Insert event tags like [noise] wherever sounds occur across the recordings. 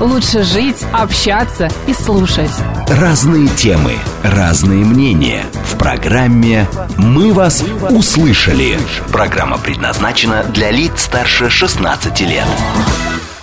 лучше жить, общаться и слушать. Разные темы, разные мнения. В программе «Мы вас услышали». Программа предназначена для лиц старше 16 лет.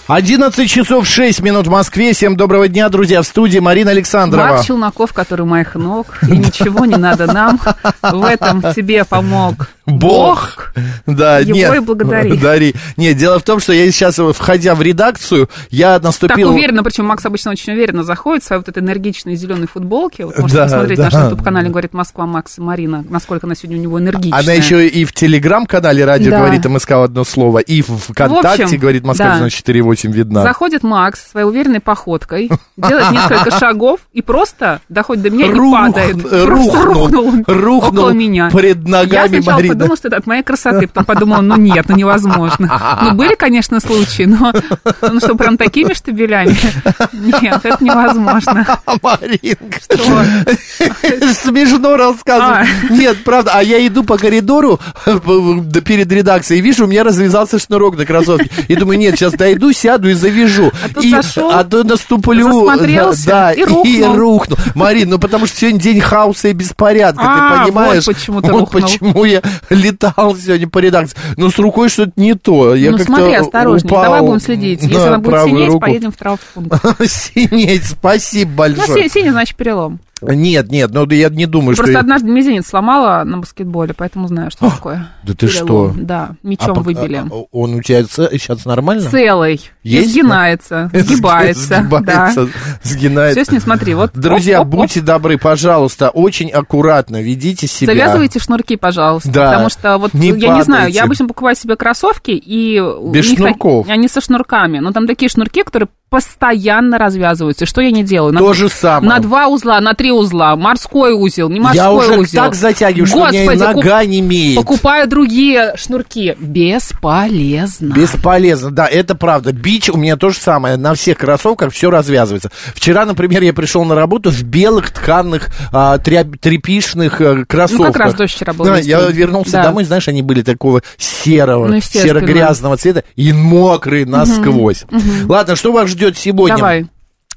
11 часов 6 минут в Москве. Всем доброго дня, друзья. В студии Марина Александрова. Марк Челноков, который у моих ног. И ничего не надо нам. В этом тебе помог Бог. Да, Его нет. и благодари. Дари. Нет, дело в том, что я сейчас, входя в редакцию, я Так наступил... уверенно, причем Макс обычно очень уверенно заходит в своей вот этой энергичной зеленой футболке. Вот можете Да, посмотреть да. на нашем YouTube-канале «Говорит Москва» Макс и Марина, насколько она сегодня у него энергичная. Она еще и в телеграм-канале радио Да. говорит МСК в одно слово, и в ВКонтакте В общем, говорит Москва да. 94,8 видна. Заходит Макс своей уверенной походкой, делает несколько [laughs] шагов и просто доходит до меня и падает. Рухнул, рухнул, рухнул около меня. пред ногами Марины. Подумала, что это от моей красоты, потом подумала, ну нет, ну невозможно. Ну были, конечно, случаи, но ну что, прям такими штабелями? Нет, это невозможно. Маринка, Что? смешно рассказывать. Нет, правда, а я иду по коридору перед редакцией и вижу, у меня развязался шнурок на кроссовке. И думаю, нет, сейчас дойду, сяду и завяжу. А тут и, зашел, а то наступлю. да, и рухнул. рухну. Марин, ну потому что сегодня день хаоса и беспорядка, А, ты понимаешь? вот почему ты Вот рухнул. почему я [laughs] летал сегодня по редакции. Но с рукой что-то не то. Я Ну смотри, осторожнее, упал давай будем следить. Если на она будет синеть, руку. поедем в травмпункт. [laughs] Синеть, спасибо Ну, большое. си- синий, значит, перелом. Нет, нет, ну да я не думаю, что... Просто однажды мизинец сломала на баскетболе, поэтому знаю, что такое. да ты Перелом. что? Да, А мечом пок- выбили. а- а Он у тебя сейчас нормально? Целый. Есть? Сгинается, [laughs] сгибается. Да. Сгибается, сгинается. Все с ним, смотри, вот. Друзья, оп, оп, оп. будьте добры, пожалуйста, очень аккуратно ведите себя. Завязывайте шнурки, пожалуйста, Да, потому что вот не я не знаю, падайте. я обычно покупаю себе кроссовки и Без так- шнурков. они со шнурками, но там такие шнурки, которые постоянно развязываются. Что я не делаю? На- То же самое. На два узла, на три узла, морской узел, не морской Я уже узел. так затягиваю, что у меня и Господи, нога не имеет. Покупаю другие шнурки. Бесполезно. Бесполезно, да, это правда. Бич у меня то же самое. На всех кроссовках все развязывается. Вчера, например, я пришел на работу в белых тканных а, тря- тряпишных э, кроссовках. Ну, как раз дождь вчера был Да, я вернулся Да. домой, знаешь, они были такого серого, Ну, серо-грязного цвета и мокрые насквозь. Ладно, что вас ждет сегодня? Давай.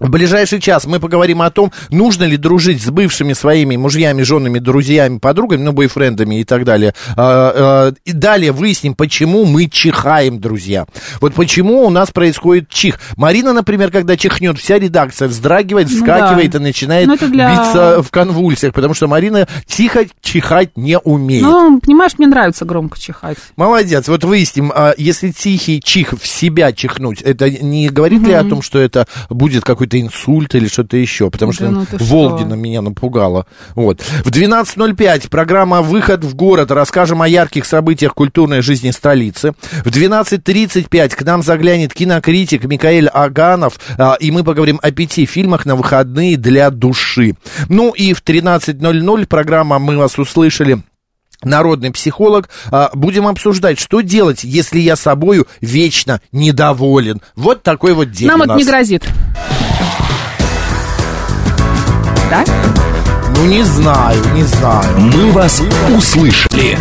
В ближайший час мы поговорим о том, нужно ли дружить с бывшими своими мужьями, женами, друзьями, подругами, ну, бойфрендами и так далее. А, а, И далее выясним, почему мы чихаем, друзья. Вот почему у нас происходит чих. Марина, например, когда чихнет, вся редакция вздрагивает, Ну вскакивает да. и начинает Ну, для- биться в конвульсиях, потому что Марина тихо чихать не умеет. Ну, понимаешь, мне нравится громко чихать. Молодец. Вот выясним, а, если тихий чих в себя чихнуть, это не говорит ли о том, что это будет какой-то инсульт или что-то еще? Потому Да что ну Волгина что? меня напугала. Вот. В 12.05 программа «Выход в город». Расскажем о ярких событиях культурной жизни столицы. В 12.35 к нам заглянет кинокритик Микаэль Аганов, а, и мы поговорим о пяти фильмах на выходные для души. Ну и в 13.00 программа «Мы вас услышали» народный психолог. А, Будем обсуждать, что делать, если я собою вечно недоволен. Вот такой вот день Нам это не грозит. Да? Ну, не знаю, не знаю. «Мы вас услышали».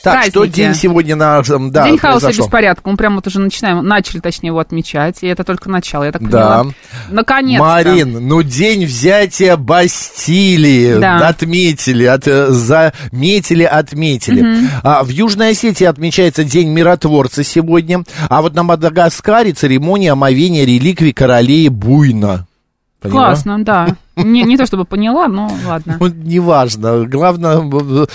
Так, что Праздники. день сегодня нашем, да, День хаоса и произошел? беспорядка. Мы прям вот уже начинаем, начали, точнее, его отмечать. И это только начало, я так Да. поняла. Наконец-то. Марин, ну день взятия Бастилии Да. отметили, от, заметили, отметили. А, в Южной Осетии отмечается День миротворца сегодня, а вот на Мадагаскаре церемония омовения реликвий королей Буйна. Поняла? Классно, да. Не, не то чтобы поняла, но ладно. Вот неважно. Главное,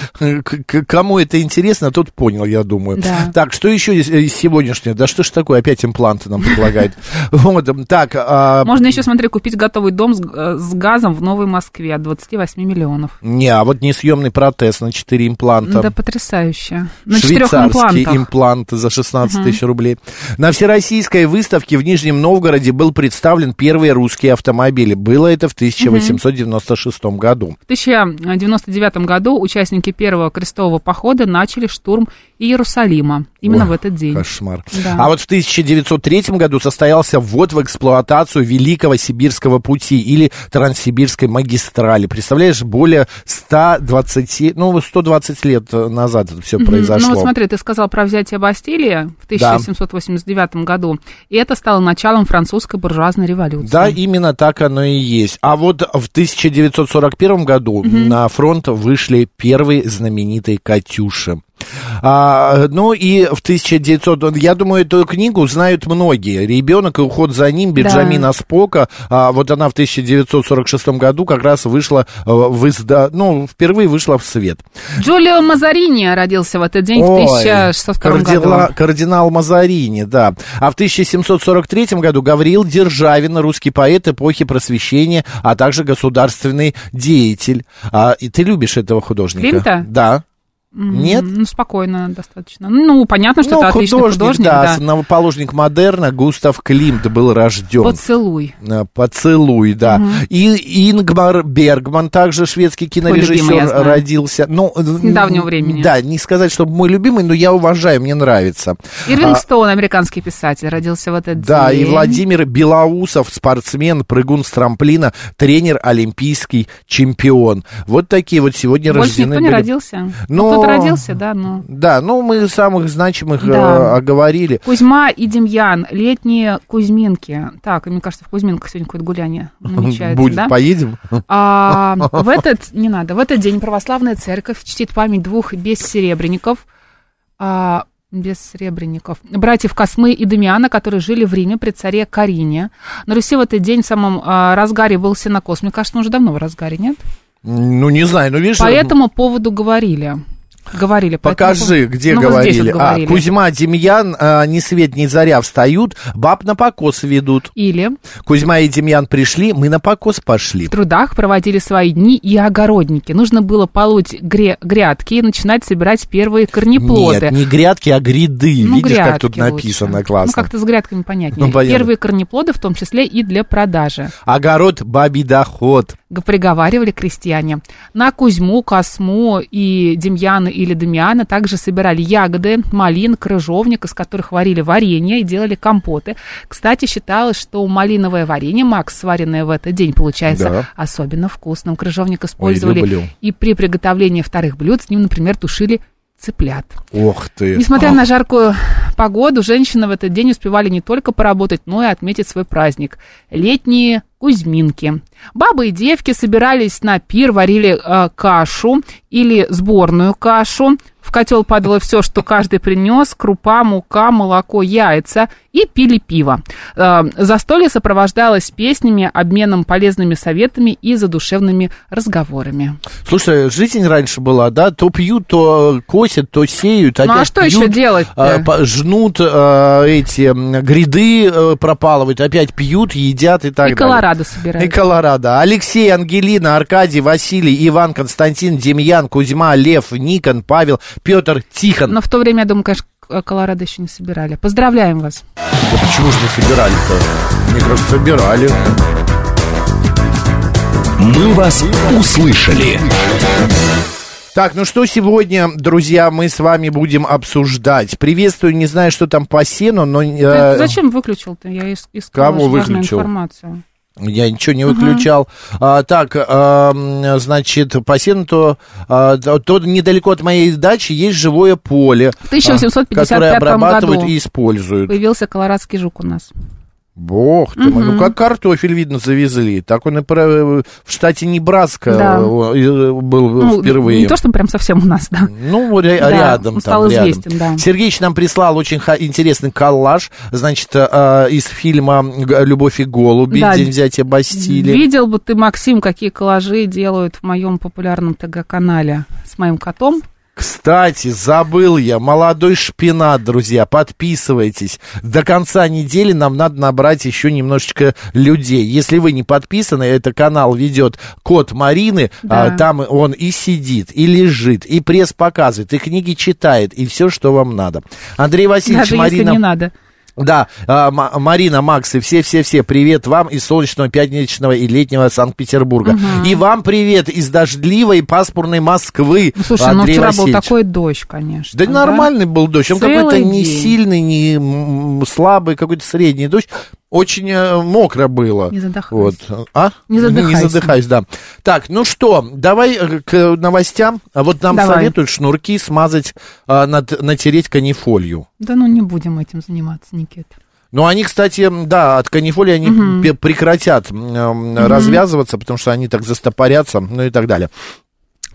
кому это интересно, тот понял, я думаю. Да. Так, что еще из, из сегодняшнего? Да что ж такое, опять импланты нам предлагают. [laughs] Вот, так, а, Можно еще, смотри, купить готовый дом с, э, с газом в Новой Москве от 28 миллионов. не, а вот несъемный протез на 4 импланта. Да, потрясающе. На четырех Швейцарский имплантах. имплант за 16 тысяч рублей. На всероссийской выставке в Нижнем Новгороде был представлен первый русский автомобиль. Было это в 1896 году. В 1099 году участники первого крестового похода начали штурм Иерусалима. Именно Ой, в этот день. Кошмар. Да. А вот в 1903 году состоялся ввод в эксплуатацию Великого Сибирского пути или Транссибирской магистрали. Представляешь, более 120, ну, 120 лет назад это все Мгм. произошло. Ну вот смотри, ты сказал про взятие Бастилии в 1789 году, и это стало началом французской буржуазной революции. Да, именно так оно и есть. А вот в 1941 году на фронт вышли первые знаменитые «Катюши». А, ну и в 1900, я думаю, эту книгу знают многие. «Ребенок и уход за ним» Бенджамина Спока. А, вот она в 1946 году как раз вышла э, в изда... ну, впервые вышла в свет. Джулио Мазарини родился в этот день в Ой, 1602 кардила- году. Кардинал Мазарини, да. А в 1743 году Гавриил Державин, русский поэт эпохи просвещения, а также государственный деятель. А, и ты любишь этого художника? Климта? Да. Нет? Ну, спокойно достаточно. Ну, понятно, что Ну, это отличный художник, да, да. основоположник модерна Густав Климт был рожден. Поцелуй. Э, Поцелуй, да. И Ингмар Бергман, также шведский любимый, кинорежиссер, знаю. родился. Ну, С недавнего времени. Да, не сказать, что мой любимый, но я уважаю, мне нравится. Ирвинг А, Стоун, американский писатель, родился в этот Да, день. и Владимир Белоусов, спортсмен, прыгун с трамплина, тренер, олимпийский чемпион. Вот такие вот сегодня Больше рождены никто не были. родился. Ну, Кто-то родился, да, но... Да, ну мы самых значимых Да. э, оговорили. Кузьма и Демьян, летние Кузьминки. Так, мне кажется, в Кузьминках сегодня какое-то гуляние намечается, Будет, да? поедем? А, в этот, не надо, в этот день православная церковь чтит память двух бессеребренников, а, бессеребренников, братьев Космы и Дамиана, которые жили в Риме при царе Карине. На Руси в этот день в самом а, разгаре был синокос. Мне кажется, он уже давно в разгаре, нет? Ну, не знаю, ну видишь... По этому поводу говорили. Говорили. Покажи, поводу. где Ну, говорили. вот говорили. А, Кузьма, Демьян, а, ни свет, ни заря встают, баб на покос ведут. Или Кузьма и Демьян пришли, мы на покос пошли. в трудах проводили свои дни и огородники. Нужно было полоть гре- грядки и начинать собирать первые корнеплоды. Нет, не грядки, а гриды. Ну, Видишь, как грядки тут написано лучше. классно. Ну, как-то с грядками понятнее. Ну, понятно. Первые корнеплоды, в том числе и для продажи. Огород, бабий доход. Приговаривали крестьяне. На Кузьму, Косму и Демьяна или Дамиана также собирали ягоды, малин, крыжовник, из которых варили варенье и делали компоты. Кстати, считалось, что малиновое варенье, Макс, сваренное в этот день, получается Да. особенно вкусным. Крыжовник использовали люблю. и при приготовлении вторых блюд с ним, например, тушили цыплят. Ох ты. Несмотря на жаркую погоду, женщины в этот день успевали не только поработать, но и отметить свой праздник. Летние Кузьминки. Бабы и девки собирались на пир, варили э, кашу или сборную кашу. Котел падало все, что каждый принес, крупа, мука, молоко, яйца, и пили пиво. Э, застолье сопровождалось песнями, обменом полезными советами и задушевными разговорами. Слушай, жизнь раньше была, да? То пьют, то косят, то сеют. Ну а что пьют, еще делать? по- жнут эти гряды, э, пропалывают, опять пьют, едят и так И далее. Колорадо собирают. И Колорадо. Алексей, Ангелина, Аркадий, Василий, Иван, Константин, Демьян, Кузьма, Лев, Никон, Павел, Петр, Тихон. Но в то время, я думаю, конечно, Колорадо еще не собирали. Поздравляем вас. Да почему же не собирали-то? Мне кажется, собирали. «Мы вас услышали». Так, ну что сегодня, друзья, мы с вами будем обсуждать? Приветствую, не знаю, что там по сену, но... Ты э, зачем выключил-то? Я ис- искала Кого же важную выключил? информацию. Я ничего не выключал. А, так, ам, значит, по сену, то, а, то, то недалеко от моей дачи есть живое поле. В 1855 а, Которое обрабатывают году и используют. появился колорадский жук у нас. Бог ты мой, ну как картофель, видно, завезли. Так он и про- в штате Небраска Да. э, э, был Ну, впервые. Не то, что прям совсем у нас, да. Ну, ря- Да, рядом он там, стал рядом. известен, да. Сергеич нам прислал очень интересный коллаж, значит, э, из фильма «Любовь и голуби», Да. «День взятия Бастилии». Видел бы ты, Максим, какие коллажи делают в моем популярном ТГ-канале с моим котом. Кстати, забыл я, молодой шпинат, друзья, подписывайтесь. До конца недели нам надо набрать еще немножечко людей. Если вы не подписаны, это канал ведет кот Марины, Да. а, там он и сидит, и лежит, и пресс показывает, и книги читает, и все, что вам надо. Андрей Васильевич, Даже Марина... если не надо. Да, а, Ма- Марина, Макс и все-все-все, привет вам из солнечного, пятничного и летнего Санкт-Петербурга. И вам привет из дождливой пасмурной Москвы, Ну, слушай, ну Андрей вчера был Васильевич. такой дождь, конечно. Да, нормальный был дождь, он какой-то не сильный, не слабый, какой-то средний дождь. Очень э, мокро было. Не задохайся. Вот. А? Не задыхайся. Не задыхаюсь, да. Так, ну что, давай э, к новостям. А вот нам Давай. советуют шнурки смазать, а, нат- натереть канифолью. Да ну не будем этим заниматься, Никита. Ну, они, кстати, да, от канифоли они пе- прекратят м, м, развязываться, потому что они так застопорятся, ну и так далее.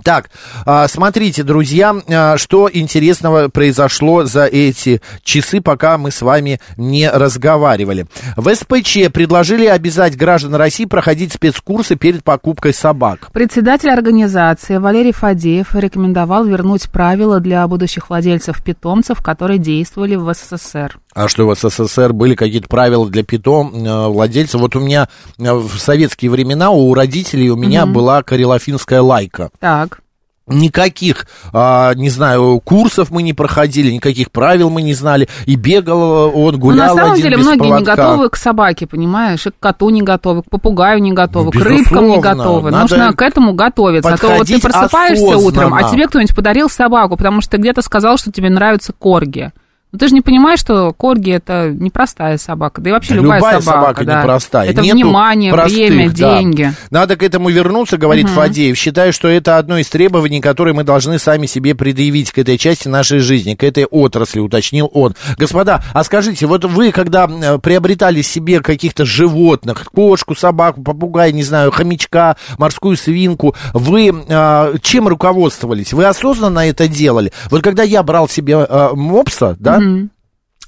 Так, а, смотрите, друзья, а, что интересного произошло за эти часы, пока мы с вами не разговаривали. В СПЧ предложили обязать граждан России проходить спецкурсы перед покупкой собак. Председатель организации Валерий Фадеев рекомендовал вернуть правила для будущих владельцев питомцев, которые действовали в СССР. А что в СССР были какие-то правила для питом э, владельцев? Вот у меня э, в советские времена у родителей у меня была карелофинская лайка. Так. Никаких, а, не знаю, курсов мы не проходили, никаких правил мы не знали. И бегал он, Ну, гулял на самом один деле, без многие не поводка. готовы к собаке, понимаешь, и к коту не готовы, к попугаю не готовы, Ну, к рыбкам не безусловно. готовы. Нужно к этому готовиться. А то вот ты просыпаешься утром, а осознанно. тебе кто-нибудь подарил собаку, потому что ты где-то сказал, что тебе нравится корги. Но ты же не понимаешь, что корги это непростая собака, да и вообще Да любая, любая собака, собака да. непростая. Это Нету внимание, простых, время, да. деньги. Надо к этому вернуться, говорит Фадеев. Считаю, что это одно из требований, которые мы должны сами себе предъявить к этой части нашей жизни, к этой отрасли, уточнил он. Господа, а скажите, вот вы, когда э, приобретали себе каких-то животных, кошку, собаку, попугая, не знаю, хомячка, морскую свинку, вы э, чем руководствовались? Вы осознанно это делали? Вот когда я брал себе э, мопса, да, Mhm.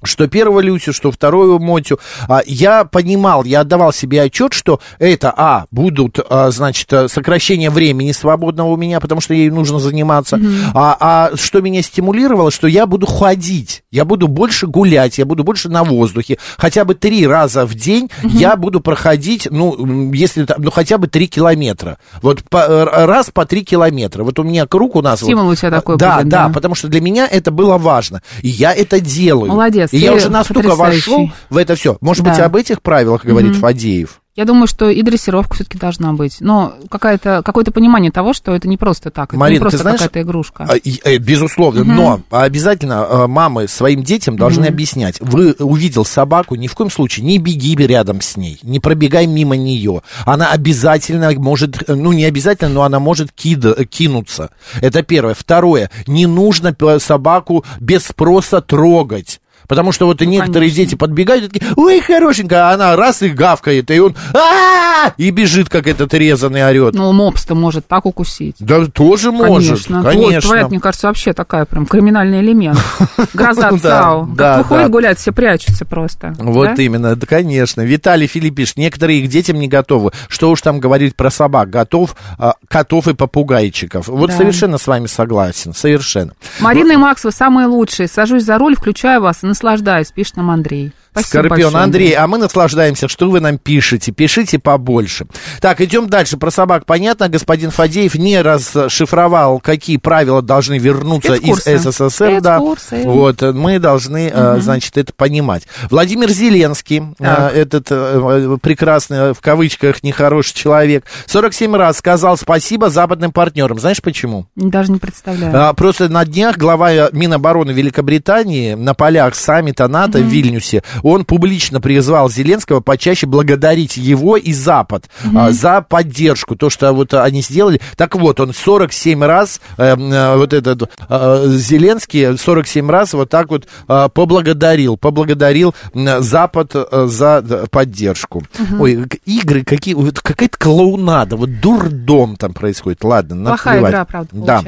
Что первого Люсю, что вторую Мотю, а, я понимал, я отдавал себе отчет, что это, а, будут, а, значит, сокращение времени свободного у меня, потому что ей нужно заниматься, а, а что меня стимулировало, что я буду ходить, я буду больше гулять, я буду больше на воздухе, хотя бы три раза в день я буду проходить, ну, если, там, ну, хотя бы три километра, вот по- э, раз по три километра, вот у меня круг у нас... вот- Стимул у тебя такой да, будет, да, да. потому что для меня это было важно, и я это делаю. Молодец, И я уже настолько потрясающий. вошел в это все. Может Да. быть, об этих правилах говорит Фадеев? Я думаю, что и дрессировка все-таки должна быть. Но какая-то, какое-то понимание того, что это не просто так, это Марин, не ты просто знаешь, какая-то игрушка. А, э, Безусловно, но обязательно э, мамы своим детям должны объяснять. Вы увидел собаку, ни в коем случае не беги рядом с ней, не пробегай мимо нее. Она обязательно может, э, ну не обязательно, но она может кида- кинуться. Это первое. Второе, не нужно собаку без спроса трогать. Потому что вот и некоторые конечно. дети подбегают и такие, ой, хорошенькая, а она раз и гавкает, и он а и бежит, как этот резанный орет. Ну, мопс-то может так укусить. Да тоже может, Конечно. конечно. Твоя, мне кажется, вообще такая прям криминальный элемент. [laughs] Гроза ЦАО. Как выходит гулять, все прячутся просто. Вот именно, да, конечно. Виталий Филиппиш, некоторые к детям не готовы. Что уж там говорить про собак. Готов а, котов и попугайчиков. Вот совершенно с вами согласен, совершенно. Марина и Макс, вы самые лучшие. Сажусь за руль, включаю вас и наслаждаюсь, пишет нам Андрей. Спасибо Скорпион большое, Андрей, а мы наслаждаемся, что вы нам пишете. Пишите побольше. Так, идем дальше. Про собак понятно. Господин Фадеев не расшифровал, какие правила должны вернуться из Спецкурсы. СССР. Да. Вот, мы должны, э, значит, это понимать. Владимир Зеленский, э, Так. этот э, прекрасный, в кавычках, нехороший человек, 47 раз сказал спасибо западным партнерам. Знаешь почему? Даже не представляю. А, Просто на днях глава Минобороны Великобритании на полях саммита НАТО в Вильнюсе он публично призвал Зеленского почаще благодарить его и Запад а, за поддержку, то, что вот они сделали. Так вот, он 47 раз, э, э, вот этот э, Зеленский 47 раз вот так вот э, поблагодарил, поблагодарил Запад э, за поддержку. Ой, к- игры какие, вот какая-то клоунада, вот дурдом там происходит. Ладно, Плохая наплевать. игра, правда, Да.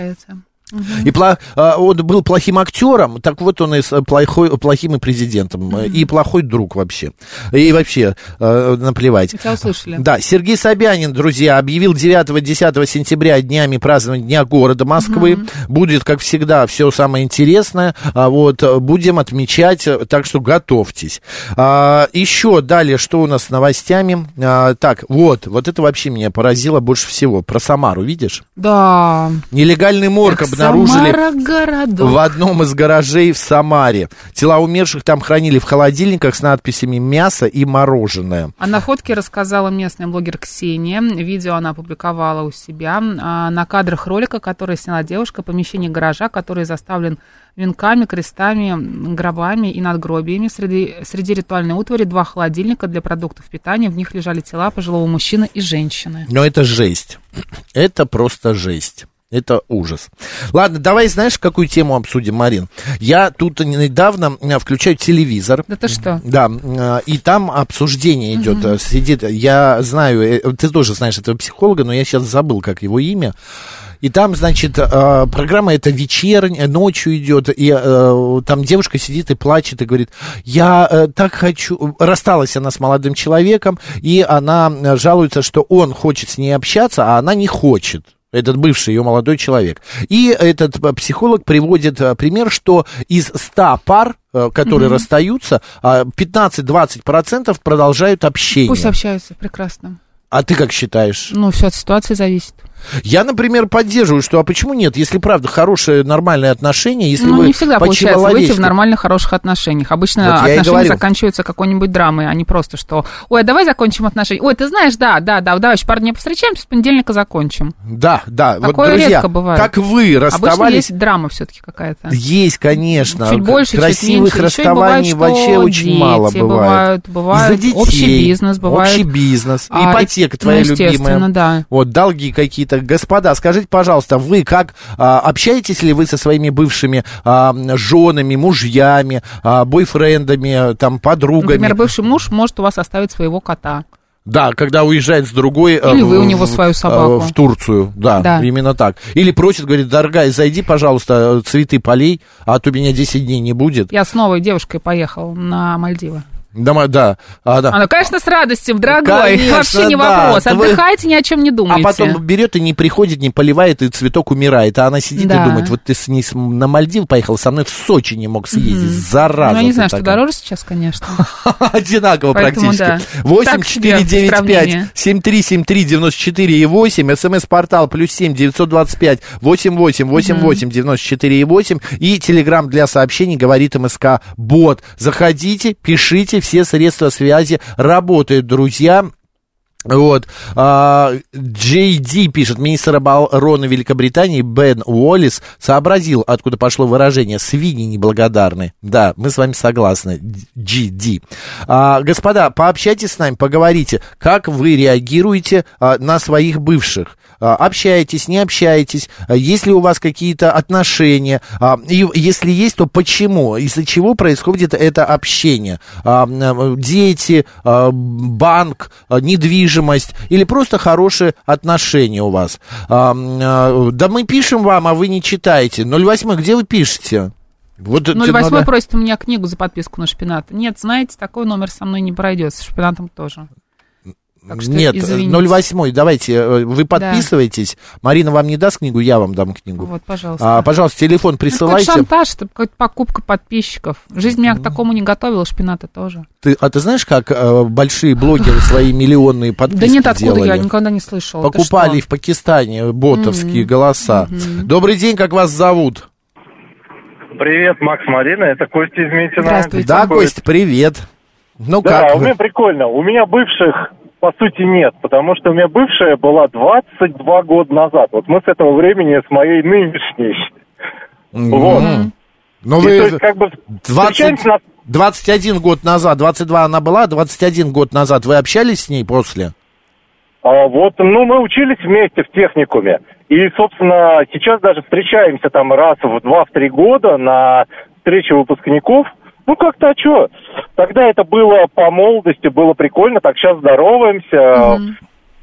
Получается. И пла- а, он был плохим актером, так вот он и плохой, плохим и президентом, э, и плохой друг вообще. И вообще, э, наплевать. Тебя услышали. Да, Сергей Собянин, друзья, объявил 9-10 сентября днями празднования Дня города Москвы. Будет, как всегда, все самое интересное. А вот э, будем отмечать, так что готовьтесь. А, еще далее, что у нас с новостями? А, так, вот, вот это вообще меня поразило больше всего. Про Самару, видишь? Да. Нелегальный морг Эх, обнаружили в одном из гаражей в Самаре. Тела умерших там хранили в холодильниках с надписями «мясо» и «мороженое». О находке рассказала местная блогер Ксения. Видео она опубликовала у себя. А, на кадрах ролика, который сняла девушка, помещение гаража, который заставлен венками, крестами, гробами и надгробиями. Среди, среди ритуальной утвари два холодильника для продуктов питания. В них лежали тела пожилого мужчины и женщины. Но это жесть. [clears throat] Это просто жесть. Это ужас. Ладно, давай, знаешь, какую тему обсудим, Марин? Я тут недавно э, включаю телевизор. Да ты что? Да, э, и там обсуждение идет. э, Сидит, я знаю, э, ты тоже знаешь этого психолога, но я сейчас забыл, как его имя. И там, значит, э, программа эта вечерняя, ночью идет, и э, там девушка сидит и плачет и говорит, я э, так хочу... Рассталась она с молодым человеком, и она э, жалуется, что он хочет с ней общаться, а она не хочет этот бывший ее молодой человек. И этот э, психолог приводит э, пример, что из 100 пар, э, которые расстаются, а, 15-20% продолжают общение. Пусть общаются, прекрасно. А ты как считаешь? Ну, все от ситуации зависит. Я, например, поддерживаю, что а почему нет, если правда хорошие нормальные отношения, если ну, вы не всегда получается выйти в нормальных, хороших отношениях. Обычно Вот отношения заканчиваются какой-нибудь драмой, а не просто, что «Ой, давай закончим отношения». «Ой, ты знаешь, да, да, да, давай еще пару дней повстречаемся, с понедельника закончим». Да, да. вот, Такое друзья, редко бывает. как вы Обычно расставались... есть драма все-таки какая-то. Есть, конечно. Чуть больше, Красивых чуть меньше. Расставаний бывает, вообще очень дети мало бывает. бывают, бывает Из-за детей, общий бизнес, бывает- Общий бизнес, А, ипотека твоя ну, любимая. да. Вот, долги какие-то. Господа, скажите, пожалуйста, вы как, а, общаетесь ли вы со своими бывшими а, женами, мужьями, а, бойфрендами, там, подругами? Например, бывший муж может у вас оставить своего кота. Да, когда уезжает с другой... э, Или вы у в- него свою э, собаку. В Турцию, да, Да. именно так. Или просит, говорит, дорогая, зайди, пожалуйста, э, цветы полей, а то меня 10 дней не будет. Я с новой девушкой поехал на Мальдивы. Да, ма- да, а, да. Она, конечно, с радостью, дорогой. Конечно, Вообще не да. вопрос. Вы- Отдыхайте, ни о чем не А думайте. потом берет и не приходит, не поливает, и цветок умирает. А она сидит Да. и думает, вот ты с ней на Мальдив поехал, со мной в Сочи не мог съездить. Зараза Ну, я не знаю, что такая. дороже сейчас, конечно. [laughs] Одинаково Поэтому практически. да. 8 Так себе 4 9 5 сравнение. 7 3 7 3 94 и 8. СМС-портал плюс 7 925 8 8 8 8 94 и 8. И телеграмм для сообщений говорит МСК Бот. Заходите, пишите, все средства связи работают, друзья. Вот. А, Джей Ди пишет, министр обороны Великобритании Бен Уоллис сообразил, откуда пошло выражение «свиньи неблагодарны». Да, мы с вами согласны. Джи Ди. А, господа, пообщайтесь с нами, поговорите, как вы реагируете а, на своих бывших. А, общаетесь, не общаетесь, а, есть ли у вас какие-то отношения, а, и если есть, то почему, из-за чего происходит это общение. Дети, банк, недвижимость или просто хорошие отношения у вас. Да мы пишем вам, а вы не читаете. 08, где вы пишете? Вот это 08 надо- просит у меня книгу за подписку на шпинат. Нет, знаете, такой номер со мной не пройдет, с шпинатом тоже. Так что Нет, извините. 08, давайте, э, вы подписываетесь. Марина вам не даст книгу, я вам дам книгу. Вот, пожалуйста. А, пожалуйста, телефон Ну, присылайте. шантаж, это какая-то покупка подписчиков. Жизнь меня к такому не готовила, шпината тоже. Ты, а ты знаешь, как э, большие блогеры свои миллионные подписки Да нет, откуда делали? я никогда не слышала. Ты Покупали в Пакистане ботовские голоса. Добрый день, как вас зовут? Привет, Макс Марина, это Костя из Митина. Здравствуйте. Да. Кость, привет. Ну Да, как у вы? меня прикольно. У меня бывших, по сути, нет, потому что у меня бывшая была 22 года назад. Вот мы с этого времени с моей нынешней. Вот. Ну И вы то есть, как бы, 20 встречаемся на, 21 год назад, 22 она была, 21 год назад вы общались с ней после? А, вот, ну, мы учились вместе в техникуме. И, собственно, сейчас даже встречаемся там раз в два-три года на встрече выпускников. Ну, как-то, а что? Тогда это было по молодости, было прикольно, так сейчас здороваемся. Мгм.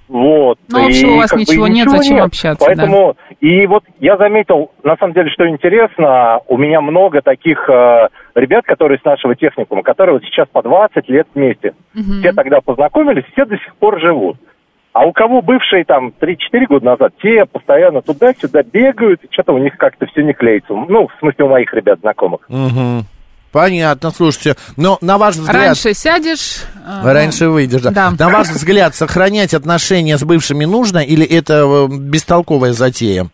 Вот. Ну, общего у вас как бы ничего нет, зачем общаться, Поэтому, и вот я заметил, на самом деле, что интересно, у меня много таких э, ребят, которые с нашего техникума, которые вот сейчас по 20 лет вместе. Мгм. Все тогда познакомились, все до сих пор живут. А у кого бывшие там 3-4 года назад, те постоянно туда-сюда бегают, и что-то у них как-то все не клеится. Ну, в смысле, у моих ребят знакомых. Угу. Понятно, слушайте. Но на ваш взгляд... Раньше сядешь... э, Раньше выйдешь, да. Да. На ваш взгляд, сохранять отношения с бывшими нужно или это э, бестолковая затея?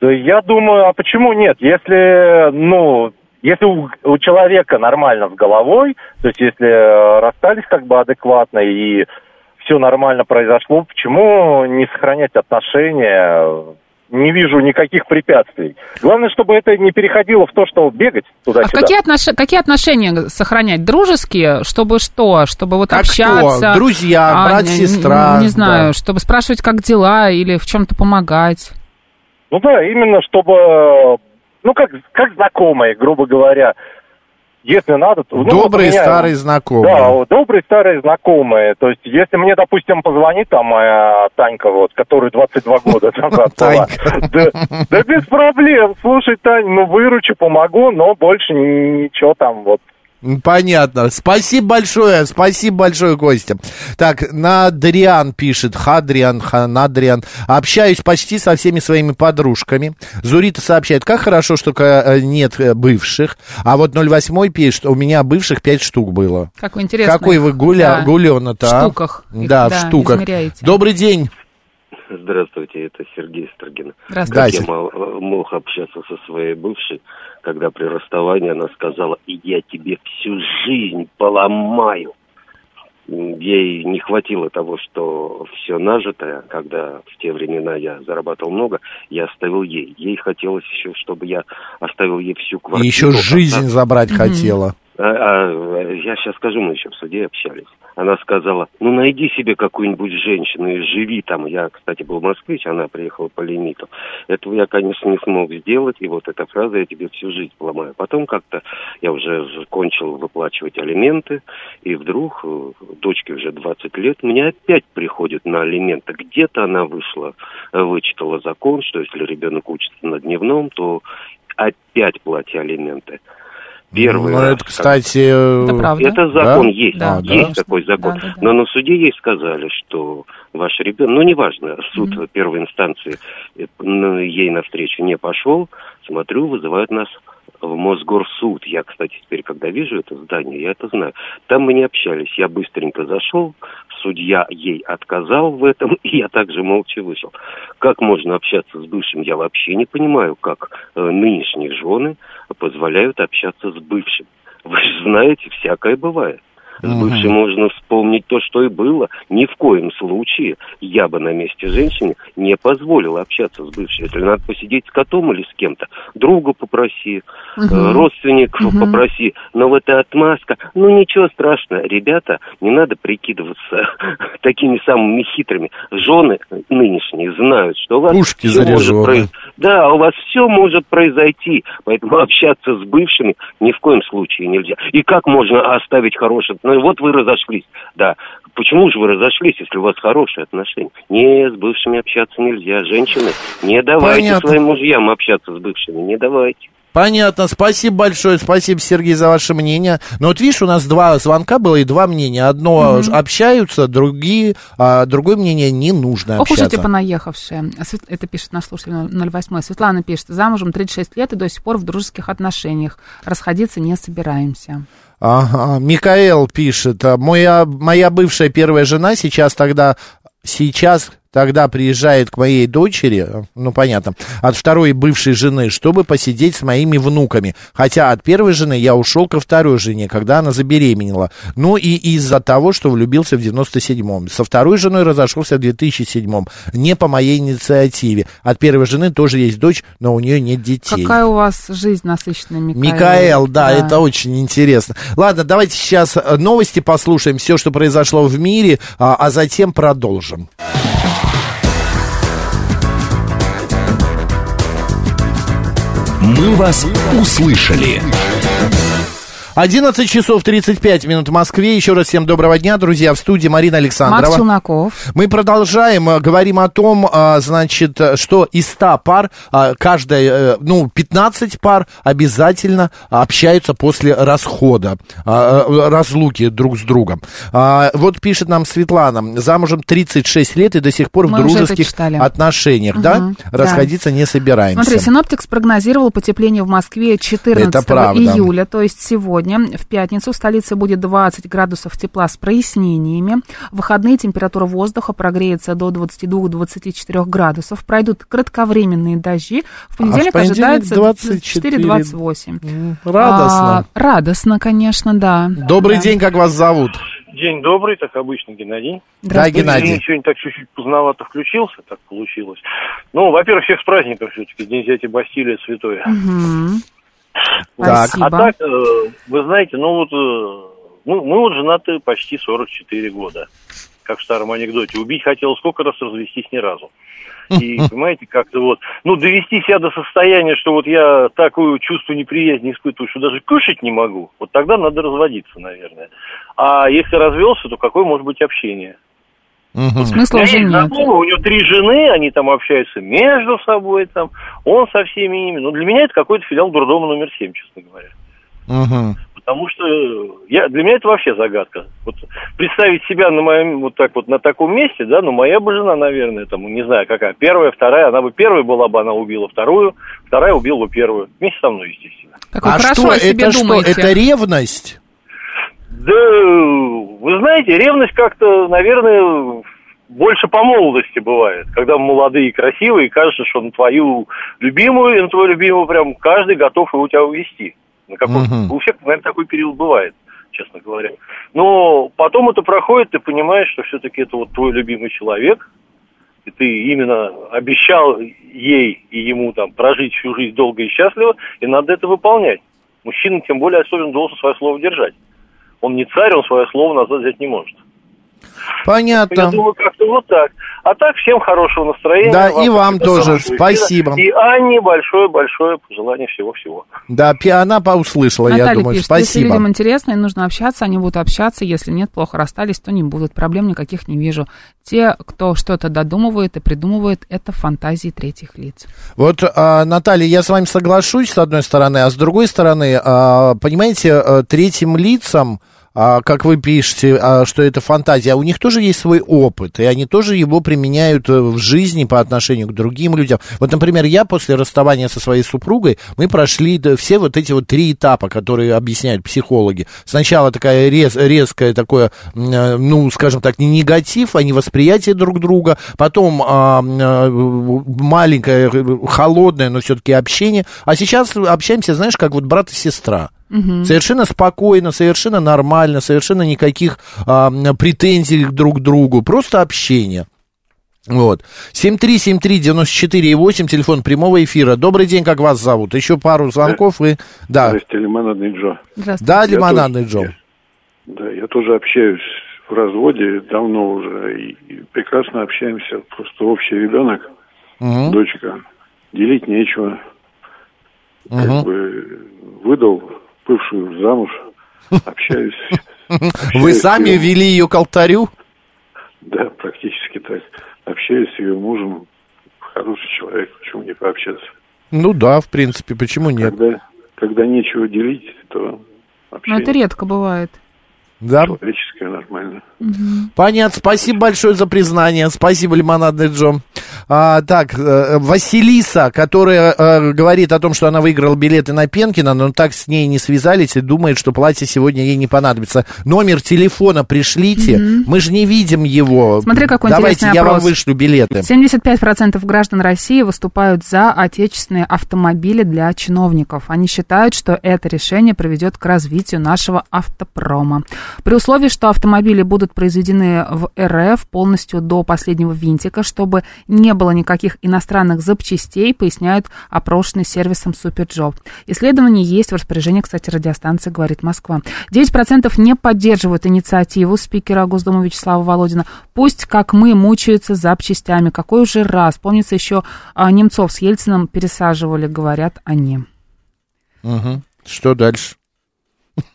Да я думаю, а почему нет? Если, ну, если у, у человека нормально с головой, то есть если э, расстались как бы адекватно и все нормально произошло, почему не сохранять отношения? Не вижу никаких препятствий. Главное, чтобы это не переходило в то, что бегать А туда-сюда. какие, отнош- какие отношения сохранять? Дружеские? Чтобы что? Чтобы вот Как общаться? что? Друзья, А, брат, не- сестра, Не, знаю, да. чтобы спрашивать, как дела, или в чем-то помогать. Ну да, именно чтобы, ну как, как знакомые, грубо говоря. Если надо, то... ну, вот Добрые меня- старые знакомые. Да, вот добрые старые знакомые. То есть, если мне, допустим, позвонит там моя Танька, вот, которую 22 года [laughs] назад была, Танька. да, без проблем. Слушай, Тань, ну выручу, помогу, но больше ни- ничего там вот. Понятно. Спасибо большое, спасибо большое, Костя. Так, Надриан пишет, Хадриан, Ханадриан. Общаюсь почти со всеми своими подружками. Зурита сообщает, как хорошо, что э, нет э, бывших. А вот 08 пишет, у меня бывших 5 штук было. Как вы интересно. Какой вы гуля, Да. гулена-то, В а? штуках их, Да, в да, штуках. измеряете. Добрый день. Здравствуйте, это Сергей Строгин. Здравствуйте. Как я мол- мог общаться со своей бывшей, когда при расставании она сказала, я тебе всю жизнь поломаю. Ей не хватило того, что все нажитое, когда в те времена я зарабатывал много, я оставил ей. Ей хотелось еще, чтобы я оставил ей всю квартиру. И еще жизнь забрать хотела. А, а, я сейчас скажу, мы еще в суде общались. Она сказала, ну найди себе какую-нибудь женщину и живи там. Я, кстати, был москвич, она приехала по лимиту. Этого я, конечно, не смог сделать, и вот эта фраза «я тебе всю жизнь поломаю». Потом как-то я уже закончил выплачивать алименты, и вдруг, э, дочке уже 20 лет, мне опять приходит на алименты. Где-то она вышла, э, вычитала закон, что если ребенок учится на дневном, то опять платя алименты. Первый Ну, раз, это, кстати... э, Это правда. это закон Да? есть, Да, есть да. такой закон. Да, да, да. Но на суде ей сказали, что ваш ребенок, ну неважно, суд первой инстанции э, ну, ей навстречу не пошел, смотрю, вызывают нас в Мосгорсуд. Я, кстати, теперь, когда вижу это здание, я это знаю. Там мы не общались. Я быстренько зашел, судья ей отказал в этом, [laughs] и я также молча вышел. Как можно общаться с бывшим, я вообще не понимаю, как э, нынешние жены позволяют общаться с бывшим. Вы же знаете, всякое бывает. С Мгм. бывшим можно вспомнить то, что и было. Ни в коем случае я бы на месте женщины не позволил общаться с бывшей. Если надо посидеть с котом или с кем-то, друга попроси, э, Мгм. родственников Мгм. попроси. Но вот эта отмазка, ну ничего страшного, ребята, не надо прикидываться [laughs] такими самыми хитрыми. Жены нынешние знают, что у вас Пушки всё может произ- Да, у вас все может произойти, поэтому [laughs] общаться с бывшими ни в коем случае нельзя. И как можно оставить хорошие... Ну вот вы разошлись, да. Почему же вы разошлись, если у вас хорошие отношения? Не, с бывшими общаться нельзя. Женщины, не давайте Понятно. своим мужьям общаться с бывшими, не давайте. Понятно, спасибо большое, спасибо, Сергей, за ваше мнение. Но вот видишь, у нас два звонка было и два мнения. Одно ж- общаются, другие, а другое мнение не нужно Ох уж общаться. эти понаехавшие. Свет- Это пишет наш слушатель 08. Светлана пишет, замужем 36 лет и до сих пор в дружеских отношениях. Расходиться не собираемся. Ага, Микаэл пишет, а, моя, моя бывшая первая жена сейчас тогда, сейчас тогда приезжает к моей дочери, ну, понятно, от второй бывшей жены, чтобы посидеть с моими внуками. Хотя от первой жены я ушел ко второй жене, когда она забеременела. Ну, и из-за того, что влюбился в 97-м. Со второй женой разошелся в 2007-м. Не по моей инициативе. От первой жены тоже есть дочь, но у нее нет детей. Какая у вас жизнь насыщенная, Микаэл? Микаэл, да, это очень интересно. Ладно, давайте сейчас э, новости послушаем, все, что произошло в мире, а, а затем продолжим. «Мы вас услышали». 11 часов 35 минут в Москве. Еще раз всем доброго дня, друзья. В студии Марина Александрова. Макс Челноков. Мы продолжаем, э, говорим о том, а, значит, что из 100 пар, каждая, э, ну, 15 пар обязательно общаются после расхода, э, разлуки друг с другом. Вот пишет нам Светлана, замужем 36 лет и до сих пор в Мы это дружеских отношениях, да? Мгм, да. Расходиться не собираемся. Смотри, синоптик спрогнозировал потепление в Москве 14 Это правда. июля, то есть сегодня. В пятницу в столице будет 20 градусов тепла с прояснениями. В выходные температура воздуха прогреется до 22-24 градусов. Пройдут кратковременные дожди. В понедельник, понедельник ожидается 24. 24-28. Радостно. А, радостно, конечно, да. Добрый Да. день, как вас зовут? День добрый, так обычно, Геннадий. Да, Геннадий. Я сегодня так чуть-чуть поздновато включился, так получилось. Ну, во-первых, всех с праздником все-таки. День взятия Бастилия святое. Мгм. Так. Спасибо. А так, э, вы знаете, ну вот, э, мы, мы вот женаты почти 44 года. Как в старом анекдоте. Убить хотел сколько раз, развестись ни разу. И, [laughs] понимаете, как-то вот, ну, довести себя до состояния, что вот я такое чувство неприязни испытываю, что даже кушать не могу, вот тогда надо разводиться, наверное. А если развелся, то какое может быть общение? Мгм. Смысла уже нет. знакомый, у него три жены, они там общаются между собой, там, он со всеми ними. Ну, для меня это какой-то филиал дурдома номер семь, честно говоря. Мгм. Потому что я, для меня это вообще загадка. Вот представить себя на моем, вот так вот на таком месте, да, ну моя бы жена, наверное, там, не знаю, какая, первая, вторая, она бы первая была бы, она убила вторую, вторая убила бы первую. Вместе со мной, естественно. Как А хорошо что, это что, думаете. это ревность? Да, вы знаете, ревность как-то, наверное, больше по молодости бывает. Когда молодые и красивые, и кажется, что на твою любимую и на твою любимую прям каждый готов его у тебя увести. На каком- Мгм. У всех, наверное, такой период бывает, честно говоря. Но потом это проходит, ты понимаешь, что все-таки это вот твой любимый человек, и ты именно обещал ей и ему там прожить всю жизнь долго и счастливо, и надо это выполнять. Мужчина, тем более, особенно должен свое слово держать. Он не царь, он свое слово назад взять не может. Я Понятно. думаю, как-то вот так. А так, всем хорошего настроения. Да, и вам спасибо за тоже. Спасибо. И Анне большое-большое пожелание всего-всего. Да, она услышала, я Наталья думаю. пишет, если Спасибо. людям интересно и нужно общаться, они будут общаться. Если нет, плохо расстались, то не будут. Проблем никаких не вижу. Те, кто что-то додумывает и придумывает, это фантазии третьих лиц. Вот, а, Наталья, я с вами соглашусь, с одной стороны, а с другой стороны, а, понимаете, а, третьим лицам, а, как вы пишете, а, что это фантазия, а у них тоже есть свой опыт, и они тоже его применяют э, в жизни по отношению к другим людям. Вот, например, я после расставания со своей супругой, мы прошли все вот эти вот три этапа, которые объясняют психологи. Сначала такая рез, резкая такое, э, ну, скажем так, не негатив, а не восприятие друг друга, потом а, а, маленькое, э, холодное, но все-таки общение, а сейчас общаемся, знаешь, как вот брат и сестра. Совершенно спокойно, совершенно нормально, совершенно никаких а, претензий друг к другу, просто общение. Вот. 7373948, телефон прямого эфира. Добрый день, как вас зовут? Еще пару звонков и... Да, Здрасте, Лимонадный Джо. Здравствуйте. да, Я лимонадный тоже- Джо. Да, я тоже общаюсь в разводе давно уже и, и прекрасно общаемся. Просто общий ребенок, Мгм. дочка, делить нечего. Как Мгм. бы выдал бывшую замуж, [laughs] общаюсь. Вы общаюсь сами вели ее к алтарю? Да, практически так. Общаюсь с ее мужем, хороший человек, почему не пообщаться? Ну да, в принципе, почему нет? Когда, когда нечего делить, то Но общение. это редко бывает. Да? человеческое нормально. Понятно. Спасибо большое за признание. Спасибо, Лимонадный Джо. А, так, э, Василиса, которая э, говорит о том, что она выиграла билеты на Пенкина, но так с ней не связались и думает, что платье сегодня ей не понадобится. Номер телефона пришлите. Мы же не видим его. Смотри, какой Давайте, интересный я вам опрос. вышлю билеты. 75% граждан России выступают за отечественные автомобили для чиновников. Они считают, что это решение приведет к развитию нашего автопрома. При условии, что автомобили будут произведены в РФ полностью до последнего винтика, чтобы не было никаких иностранных запчастей, поясняют опрошенные сервисом Superjob. Исследование есть в распоряжении, кстати, радиостанции «Говорит Москва». 9% не поддерживают инициативу спикера Госдумы Вячеслава Володина. Пусть, как мы, мучаются запчастями. Какой уже раз. Помнится, еще а, Немцов с Ельцином пересаживали, говорят они. Мгм. Что дальше?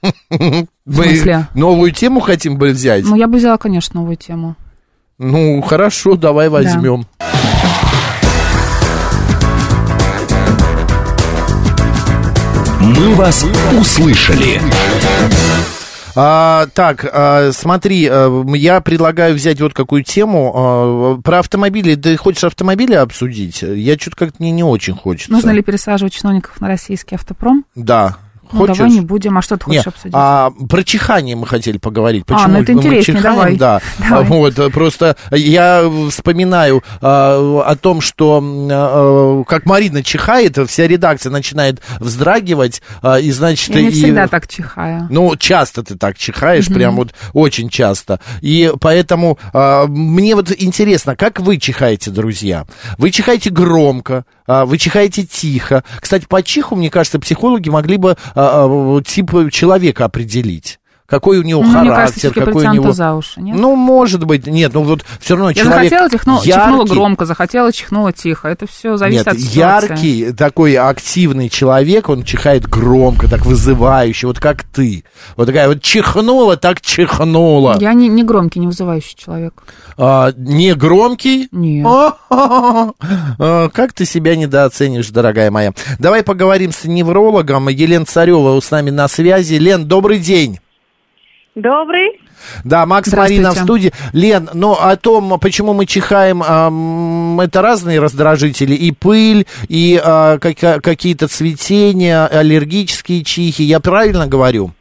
[laughs] В смысле? Мы новую тему хотим бы взять? Ну, я бы взяла, конечно, новую тему. Ну, хорошо, давай возьмем. «Мы вас услышали». А, так, а, смотри, а, я предлагаю взять вот какую тему. а, про автомобили. Ты хочешь автомобили обсудить? Я что-то как-то мне не очень хочется. Нужно ли пересаживать чиновников на российский автопром? Да. Ну, Хочешь? давай не будем. А что ты хочешь Не, обсудить? а, про чихание мы хотели поговорить. А, Почему ну это мы чихаем? давай. Да. [laughs] Давай. А, Вот, просто я вспоминаю а, о том, что а, как Марина чихает, вся редакция начинает вздрагивать, а, и значит... Я не и- всегда так чихаю. ну, часто ты так чихаешь, Мгм. прям вот очень часто. И поэтому а, мне вот интересно, как вы чихаете, друзья? Вы чихаете громко, а, вы чихаете тихо. Кстати, по чиху, мне кажется, психологи могли бы а, а, тип человека определить. Какой у него Ну, характер, мне кажется, какой у него... за уши, нет? Ну, может быть, нет, ну вот все равно Я человек захотела, чихну- чихнула яркий, громко, захотела, чихнула тихо. Это все зависит Нет, от ситуации. яркий, такой активный человек, он чихает громко, так вызывающе, вот как ты. Вот такая вот чихнула, так чихнула. Я не, не громкий, не вызывающий человек. А, не громкий? Нет. А, Как ты себя недооценишь, дорогая моя. Давай поговорим с неврологом. Елена Царева с нами на связи. Лен, добрый день. Добрый. Да, Макс Марина в студии. Лен, ну о том, почему мы чихаем, ам, это разные раздражители. И пыль, и а, кака- какие-то цветения, аллергические чихи. Я правильно говорю?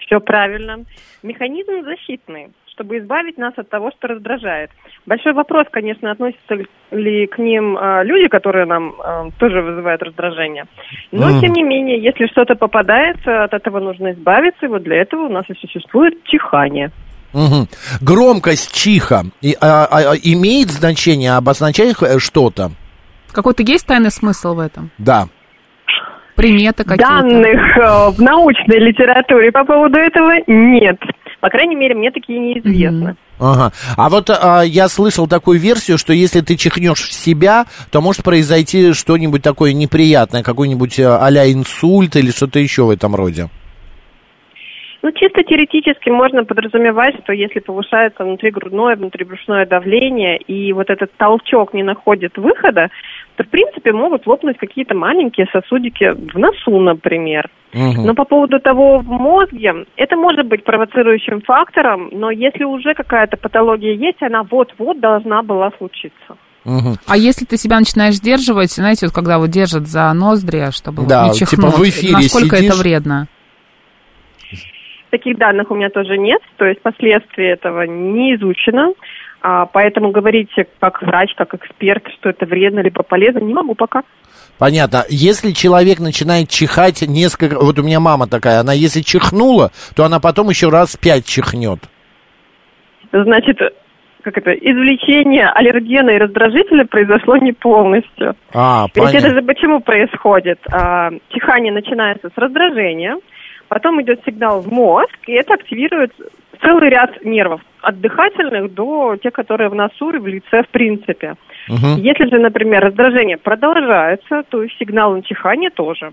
Все правильно. Механизм защитный, чтобы избавить нас от того, что раздражает. Большой вопрос, конечно, относятся ли к ним а, люди, которые нам а, тоже вызывают раздражение. Но, Мгм. тем не менее, если что-то попадается, от этого нужно избавиться, и вот для этого у нас и существует чихание. Мгм. Громкость чиха и, а, а, а, имеет значение, обозначает э, что-то? Какой-то есть тайный смысл в этом? Да. Приметы какие-то? Данных э, в научной литературе по поводу этого нет. По крайней мере, мне такие неизвестны. Ага. А вот а, я слышал такую версию, что если ты чихнешь в себя, то может произойти что-нибудь такое неприятное, какой-нибудь а, а-ля инсульт или что-то еще в этом роде. Ну, чисто теоретически можно подразумевать, что если повышается внутригрудное, внутрибрюшное давление, и вот этот толчок не находит выхода, то, в принципе, могут лопнуть какие-то маленькие сосудики в носу, например. Но по поводу того в мозге, это может быть провоцирующим фактором, но если уже какая-то патология есть, она вот-вот должна была случиться. А если ты себя начинаешь сдерживать, знаете, вот когда вот держат за ноздри, чтобы вот Да, не типа чихнуть, в эфире насколько сидишь. это вредно? Таких данных у меня тоже нет, то есть последствия этого не изучено. А, поэтому говорить как врач, как эксперт, что это вредно либо полезно, не могу пока. Понятно. Если человек начинает чихать несколько... Вот у меня мама такая, она если чихнула, то она потом еще раз пять чихнет. Значит, как это, извлечение аллергена и раздражителя произошло не полностью. А, Ведь это же почему происходит? А, чихание начинается с раздражения, потом идет сигнал в мозг, и это активирует целый ряд нервов, от дыхательных до тех, которые в носу и в лице в принципе. Мгм. Если же, например, раздражение продолжается, то и сигнал на чихание тоже.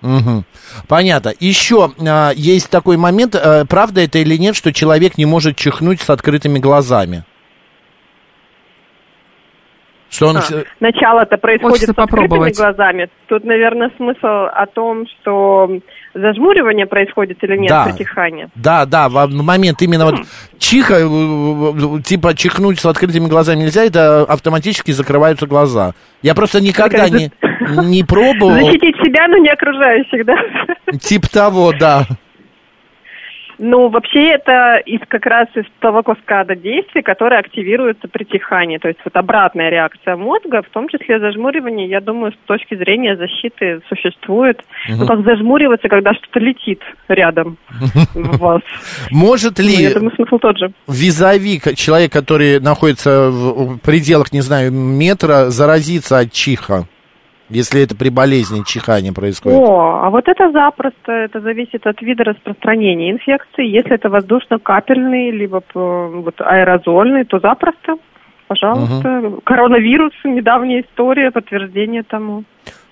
Мгм. Понятно. Еще а, есть такой момент, а, правда это или нет, что человек не может чихнуть с открытыми глазами? Что он... А, Начало-то происходит Хочется с открытыми глазами. Тут, наверное, смысл о том, что зажмуривание происходит или нет, Да. притихание. Да, да, в момент именно вот чиха, э, э, типа чихнуть с открытыми глазами нельзя, это автоматически закрываются глаза. Я просто никогда не, не пробовал. Защитить себя, но не окружающих, да? Типа того, да. Ну, вообще это из как раз из того каскада действий, которые активируются при чихании. То есть вот обратная реакция мозга, в том числе зажмуривание, я думаю, с точки зрения защиты существует. Ну, Мгм. как зажмуриваться, когда что-то летит рядом [laughs] в вас. Может Ну, ли я думаю, смысл тот же. визави, человек, который находится в пределах, не знаю, метра, заразиться от чиха? Если это при болезни чихания происходит. О, а вот это запросто, это зависит от вида распространения инфекции. Если это воздушно-капельный, либо п- вот аэрозольный, то запросто. Пожалуйста. Коронавирус, недавняя история, подтверждение тому.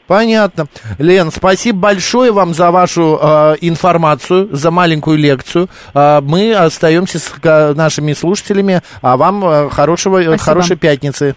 Понятно. Лен, спасибо большое вам за вашу э, информацию, за маленькую лекцию. Э, мы остаемся с э, нашими слушателями, а вам э, хорошего, э, Спасибо. хорошей пятницы.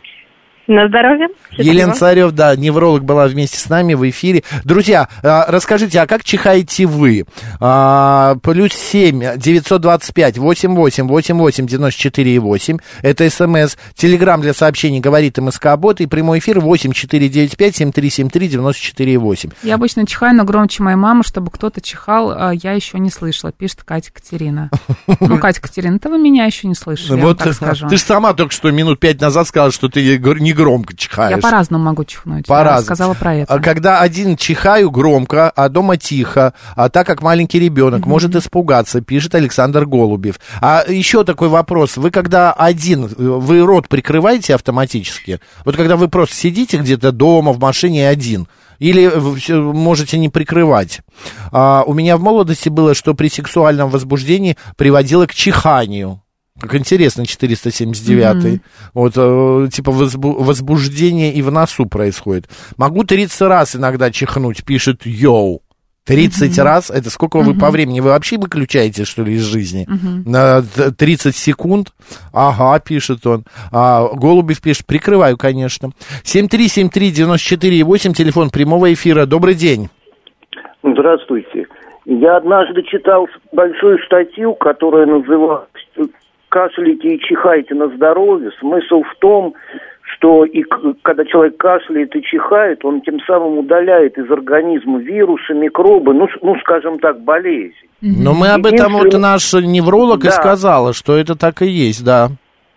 На здоровье. Счастливо. Елена Царев, да, невролог была вместе с нами в эфире. Друзья, э, расскажите, а как чихаете вы? А, Плюс семь девятьсот двадцать пять восемь восемь восемь восемь девяносто четыре и восемь. Это СМС. Телеграмм для сообщений говорит МСК Бот. И прямой эфир восемь четыре девять пять семь три семь три девяносто четыре и восемь. Я обычно чихаю, но громче моей мамы, чтобы кто-то чихал, а, я еще не слышала, пишет Катя Катерина. [laughs] Ну, Катя Катерина, ты вы меня еще не слышали, я вам Вот так скажу. ты же сама только что минут пять назад сказала, что ты не громко чихаешь. Я по-разному могу чихнуть. По-разному. сказала про это. А Когда один чихаю громко, а дома тихо, а так как маленький ребенок может испугаться, пишет Александр Голубев. А еще такой вопрос. Вы когда один, вы рот прикрываете автоматически? Вот когда вы просто сидите где-то дома, в машине один, или можете не прикрывать? А, у меня в молодости было, что при сексуальном возбуждении приводило к чиханию. Как интересно, 479-й. Мгм. Вот, э, типа, возбу- возбуждение и в носу происходит. Могу 30 раз иногда чихнуть, пишет Йоу. 30 Мгм. раз? Это сколько вы по времени? Вы вообще выключаете, что ли, из жизни? Мгм. На т- 30 секунд? Ага, пишет он. А, Голубев пишет, прикрываю, конечно. 7373948, телефон прямого эфира. Добрый день. Здравствуйте. Я однажды читал большую статью, которая называлась «Кашляйте и чихайте на здоровье». Смысл в том, что и когда человек кашляет и чихает, он тем самым удаляет из организма вирусы, микробы, ну, ну скажем так, болезни. Но мы об этом, вот наш невролог и Да. сказала, что это так и есть, да.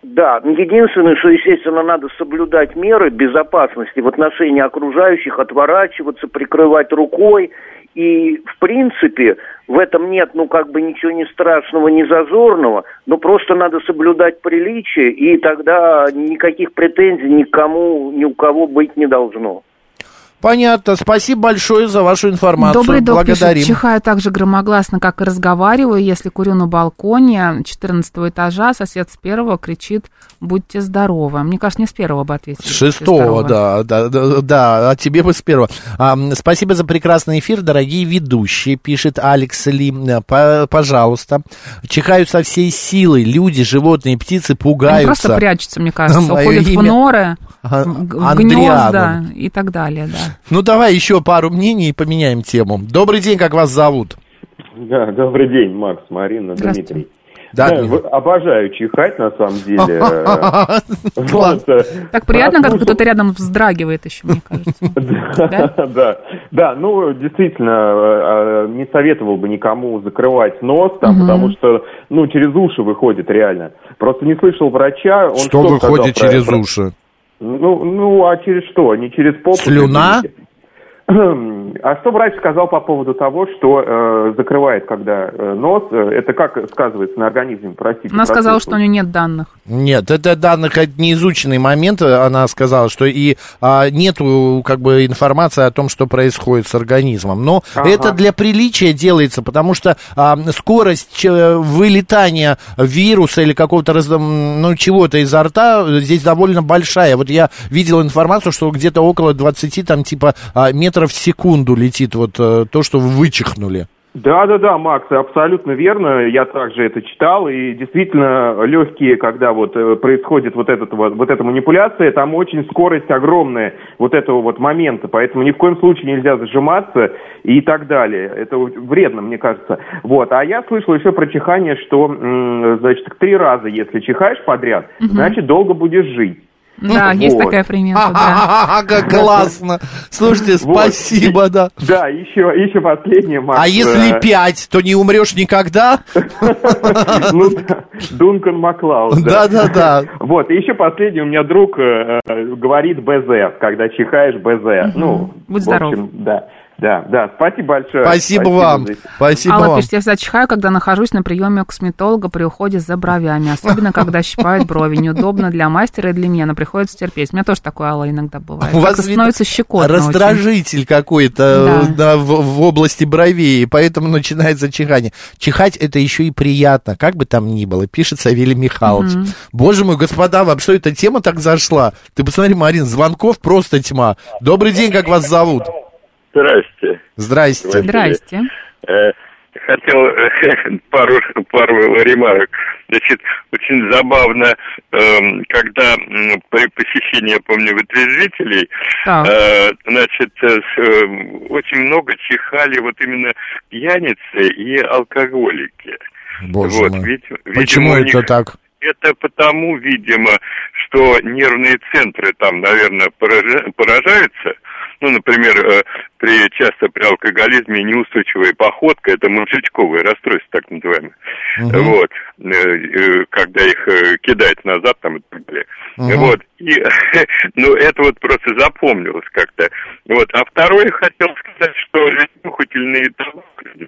Да, единственное, что, естественно, надо соблюдать меры безопасности в отношении окружающих, отворачиваться, прикрывать рукой. И, в принципе, в этом нет, ну, как бы ничего не страшного, не зазорного, но просто надо соблюдать приличие, и тогда никаких претензий никому, ни у кого быть не должно. Понятно. Спасибо большое за вашу информацию. Добрый док пишет, Благодарим. чихаю так же громогласно, как и разговариваю. Если курю на балконе 14 этажа, сосед с первого кричит «Будьте здоровы». Мне кажется, не с первого бы ответили. С «Будьте шестого, здоровы». да, да, да, да, а тебе бы с первого. А, спасибо за прекрасный эфир, дорогие ведущие, пишет Алекс Ли. Э, По- пожалуйста. Чихают со всей силой. Люди, животные, птицы Они пугаются. просто прячутся, мне кажется, уходят имя норы, А- в г- в гнезда и так далее, да. Ну, давай еще пару мнений и поменяем тему. Добрый день, как вас зовут? Да, добрый день, Макс, Марина. Дмитрий. Да, Да, обожаю чихать, на самом деле. [laughs] Вот, э, Так приятно, когда прослушал- кто-то рядом вздрагивает еще, мне кажется. [laughs] Да, [laughs] да, да, ну, действительно, э, э, не советовал бы никому закрывать нос, там, потому что, ну, через уши выходит реально. Просто не слышал врача. Он Что выходит через уши? Ну, ну, а через что? Не через попу? Слюна? [clears throat] А что врач сказал по поводу того, что э, закрывает, когда э, нос? Э, Это как сказывается на организме, простите? Она сказала, что у нее нет данных. Нет, это данных это неизученный момент. Она сказала, что и а, нету как бы информации о том, что происходит с организмом. Но Ага. это для приличия делается, потому что а, скорость вылетания вируса или какого-то раз- ну, чего-то изо рта здесь довольно большая. Вот я видел информацию, что где-то около 20 там типа а, метров в секунду летит вот э, то, что вы вычихнули. Да, да, да, Макс, абсолютно верно. Я также это читал. И действительно, легкие, когда вот э, происходит вот, этот, вот, вот эта манипуляция, там очень скорость огромная вот этого вот момента. Поэтому ни в коем случае нельзя зажиматься и так далее. Это вредно, мне кажется. Вот. А я слышал еще про чихание, что, значит, три раза, если чихаешь подряд, Мгм. значит, долго будешь жить. Да, [laughs] есть Вот. такая примета, да. [laughs] Как классно. Слушайте, Вот. спасибо, да. [laughs] Да, еще, еще последнее, Макс. А если э, пять, то не умрешь никогда? Ну, да, Дункан Маклауд. Да-да-да. Вот, и еще последний, у меня друг э, э, говорит БЗ, когда чихаешь БЗ. Ну, Будь в здоров. общем, да. Да, да, спасибо большое. Спасибо вам. за- Спасибо Алла вам. пишет, я всегда чихаю, когда нахожусь на приеме у косметолога при уходе за бровями, особенно когда щипают брови. Неудобно для мастера и для меня, но приходится терпеть. У меня тоже такое, Алла, иногда бывает. У вас, становится щекотно очень. Раздражитель какой-то Да. э, да, в, в области бровей, и поэтому начинается чихание. Чихать это еще и приятно, как бы там ни было, пишет Савелий Михайлович. Боже мой, господа, вам что эта тема так зашла? Ты посмотри, Марин, звонков просто тьма. Добрый день, как вас зовут? Здрасте. Здрасте. Здрасте. Э, Хотел [laughs] пару, пару ремарок. Значит, очень забавно, эм, когда при посещении, я помню, вытрезвителей, Так. э, значит, э, с, очень много чихали вот именно пьяницы и алкоголики. Боже вот, мой. видимо, Почему это них- так? Это потому, видимо, что нервные центры там, наверное, поража- поражаются. Ну, например, э, при, часто при алкоголизме неустойчивая походка, это мужичковое расстройство, так называемое. Мгм. Вот, э, э, когда их кидает назад там и так далее. Мгм. Вот, и, [laughs] ну, это вот просто запомнилось как-то. Вот, а второе хотел сказать, что нюхательный табак э,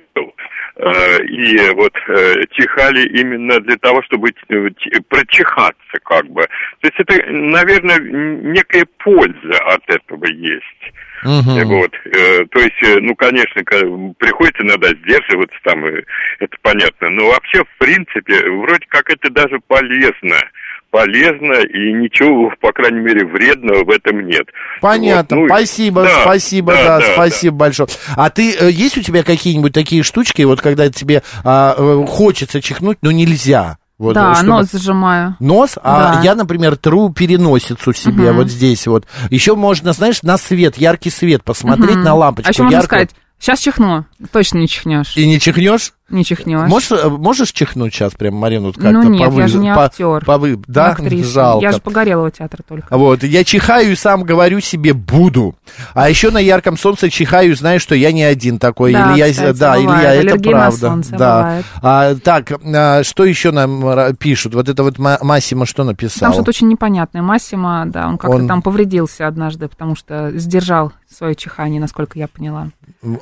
и вот э, чихали именно для того, чтобы э, прочихаться как бы. То есть это, наверное, некая польза от этого есть. Э, Вот, э, то есть, э, ну, конечно, приходится иногда сдерживаться там, э, это понятно, но вообще, в принципе, вроде как это даже полезно, полезно, и ничего, по крайней мере, вредного в этом нет. Понятно, Вот, ну, спасибо, да, спасибо, да, спасибо большое. А ты, э, есть у тебя какие-нибудь такие штучки, вот когда тебе а, э, хочется чихнуть, но нельзя? Вот, да, чтобы- нос зажимаю. Нос, а Да. я, например, тру переносицу себе Мгм. вот здесь вот. Еще можно, знаешь, на свет, яркий свет посмотреть Мгм. на лампочку. А еще можно яркую. сказать, сейчас чихну. Точно не чихнешь. И не чихнешь? Не чихнешь. Можешь, э, можешь чихнуть сейчас прям, Марина, вот как-то? ну нет, повы- я же не по- актер. повы- Да, актриса. жалко. Я же погорелого театра только. Вот, я чихаю и сам говорю себе «буду». А еще на ярком солнце чихаю и знаю, что я не один такой. Да, или я, кстати, да, или я, это Аллергия правда. солнце да. бывает. А, так, а, что еще нам ра- пишут? Вот это вот Ма- Массимо что написал? Там что-то очень непонятное. Массимо, да, он как-то Он- там повредился однажды, потому что сдержал свое чихание, насколько я поняла.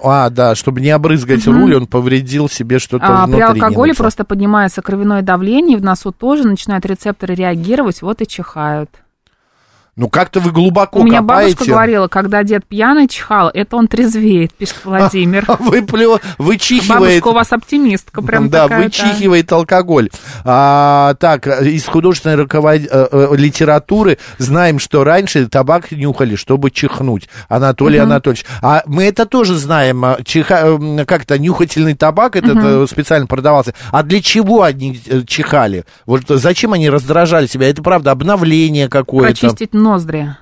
А, да, чтобы не обрызгать Мгм. руль, он повредил себе что-то А, внутри. при алкоголе просто поднимается кровяное давление, и в носу тоже начинают рецепторы реагировать, вот и чихают. Ну, как-то вы глубоко У меня копаете. бабушка говорила, когда дед пьяный чихал, это он трезвеет, пишет [laughs] Владимир. Вы плё, вычихивает. Бабушка у вас оптимистка, прям да, такая. вычихивает алкоголь. А, так, из художественной руковод- э, э, литературы знаем, что раньше табак нюхали, чтобы чихнуть. Анатолий Мгм. Анатольевич. А мы это тоже знаем. а, Чиха, м, как-то нюхательный табак этот э, специально продавался. А для чего они э, чихали? Вот зачем они раздражали себя? Это правда обновление какое-то. Прочистить ноздри.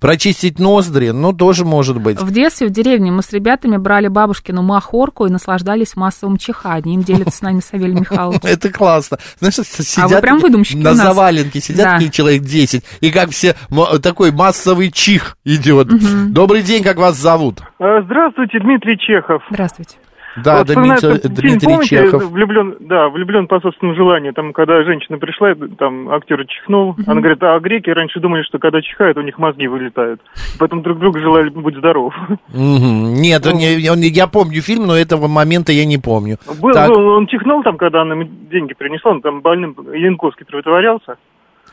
Прочистить ноздри, ну, тоже может быть. В детстве в деревне мы с ребятами брали бабушкину махорку и наслаждались массовым чиханием. Делится с нами Савелий Михайлович. [laughs] Это классно. Знаешь, сидят А вы прям выдумщики на у нас. заваленке, сидят Да. человек 10, и как все, такой массовый чих идет. Добрый день, как вас зовут? Э, Здравствуйте, Дмитрий Чехов. Здравствуйте. Да, Вот Дмитрий, Дмитрий помните, Чехов. влюблен, да, влюблен по собственному желанию. Там, когда женщина пришла, там актер чихнул, она говорит, а греки раньше думали, что когда чихают, у них мозги вылетают. Поэтому друг другу желали быть здоров. Мгм. Нет, он не- он не- я помню фильм, но этого момента я не помню. Был, Так. был, он чихнул там, когда она деньги принесла, он там больным Янковский притворялся.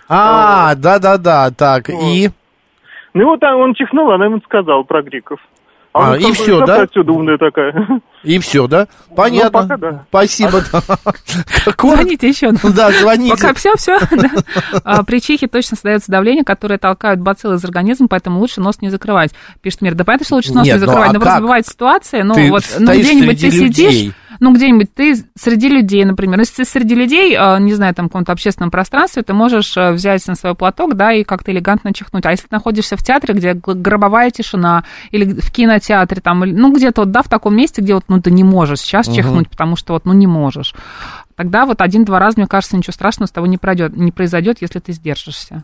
А, да-да-да, так, и... Ну вот он чихнул, она ему сказала про греков. А, и как бы, всё, как да? отсюда умная такая. И все, да? Понятно. Ну, пока да. Спасибо. [laughs] Какой- Звоните еще. Да, звоните. Пока все, все. [laughs] При чихе точно создается давление, которое толкают бациллы из организма, поэтому лучше нос не закрывать. Пишет Мир. Да понятно, что лучше нос Нет, не ну, закрывать, а но просто бывает ситуация, ну Ты вот ну, где-нибудь ты сидишь, людей. Ну, где-нибудь ты среди людей, например, если ты среди людей, э, не знаю, там, в каком-то общественном пространстве, ты можешь э, взять на свой платок, да, и как-то элегантно чихнуть. А если ты находишься в театре, где гробовая тишина, или в кинотеатре, там, ну, где-то вот, да, в таком месте, где вот, ну, ты не можешь сейчас Мгм. чихнуть, потому что вот, ну, не можешь. Тогда вот один-два раза, мне кажется, ничего страшного с тобой не, пройдет, не произойдет, если ты сдержишься.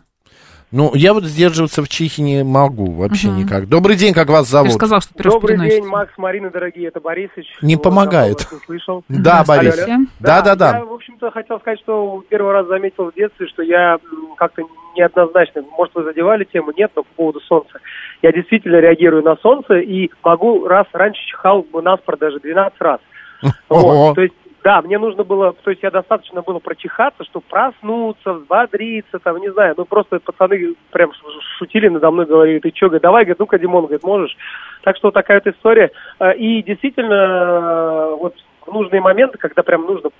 Ну, я вот сдерживаться в чихе не могу вообще Мгм. никак. Добрый день, как вас зовут? сказал, что Добрый день, Макс, Марина, дорогие, это Борисыч. Не Вот, помогает. слышал. [laughs] Да, Борис. Алло, алло. Да, да, да. Я, в общем-то, хотел сказать, что первый раз заметил в детстве, что я как-то неоднозначно, может, вы задевали тему, нет, но по поводу солнца. Я действительно реагирую на солнце и могу раз раньше чихал бы наспор даже 12 раз. [laughs] Вот, то есть, да, мне нужно было, то есть я достаточно было прочихаться, чтобы проснуться, взбодриться, там, не знаю, ну просто пацаны прям шутили надо мной, говорили, ты что, говорит, давай, говорит, ну-ка, Димон, говорит, можешь. Так что такая вот история. Э, И действительно, э, вот в нужные моменты, когда прям нужно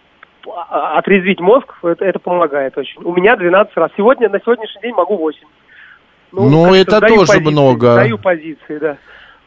а- отрезвить мозг, это, это помогает очень. У меня 12 раз. Сегодня, на сегодняшний день могу 8. Ну, как-то это тоже позиции, много. Даю позиции, да.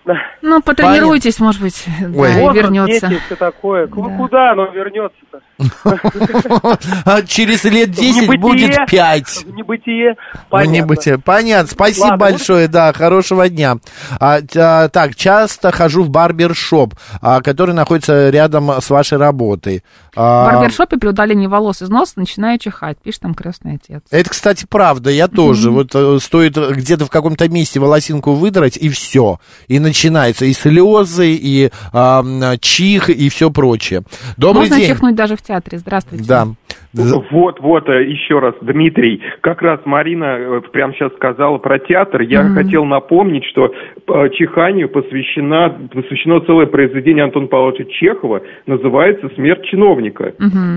Да. Ну, потренируйтесь, может быть, да, и вернется. дети, все такое. Ну, Куда оно вернется-то? [laughs] А через лет 10 Небытие. будет 5. Небытие. Понятно. Понятно. Спасибо Ладно, большое, да, хорошего дня. А, а, так, часто хожу в барбершоп, а, который находится рядом с вашей работой. В барбершопе при удалении волос из носа начинаю чихать, пишет там крестный отец. Это, кстати, правда, я тоже. Вот э, стоит где-то в каком-то месте волосинку выдрать, и все. И начинается и слезы, и м, чих, и все прочее. Добрый Можно день. чихнуть даже в театре. Здравствуйте. Да. Вот, вот, э, еще раз, Дмитрий, как раз Марина э, прямо сейчас сказала про театр. Я Мгм. хотел напомнить, что э, чиханию посвящена, посвящено целое произведение Антона Павловича Чехова, называется «Смерть чиновника». Э,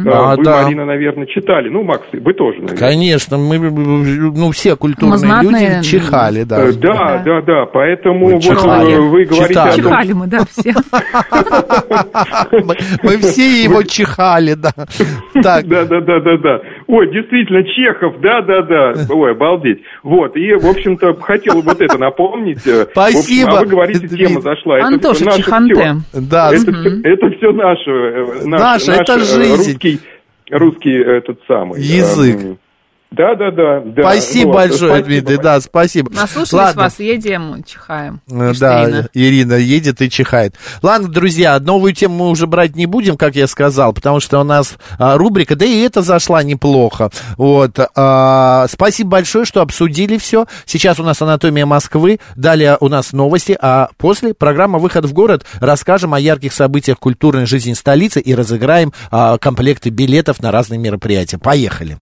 А, Вы, да. Марина, наверное, читали. Ну, Макс, вы тоже, наверное. Конечно, мы, ну, все культурные Мы знатные, люди чихали, да. Э, Да, да, да, поэтому Вы вот чихали. вы говорите о том, Чихали мы, да, все. [laughs] Мы, мы все его чихали, да. [laughs] Так, Да, да, да, да, да. Ой, действительно, Чехов, да, да, да. Ой, обалдеть. Вот, и, в общем-то, хотел вот это напомнить. Э, в общем, Спасибо. а вы говорите, тема зашла. Это Антоша наше Чиханте. всё. Да. Это, это все наше. э, наш- Наше, наш, это э, жизнь. Русский, русский этот самый. Язык. Да, да, да. да. спасибо Вот, большое, спасибо Дмитрий, да, спасибо. Наслушались Ладно. вас, едем, чихаем. Э, Да, Ирина. Ирина. едет и чихает. Ладно, друзья, новую тему мы уже брать не будем, как я сказал, потому что у нас а, рубрика, да и это зашла неплохо. Вот. а, спасибо большое, что обсудили все. Сейчас у нас анатомия Москвы, далее у нас новости, а после программа «Выход в город» расскажем о ярких событиях культурной жизни столицы и разыграем а, комплекты билетов на разные мероприятия. Поехали.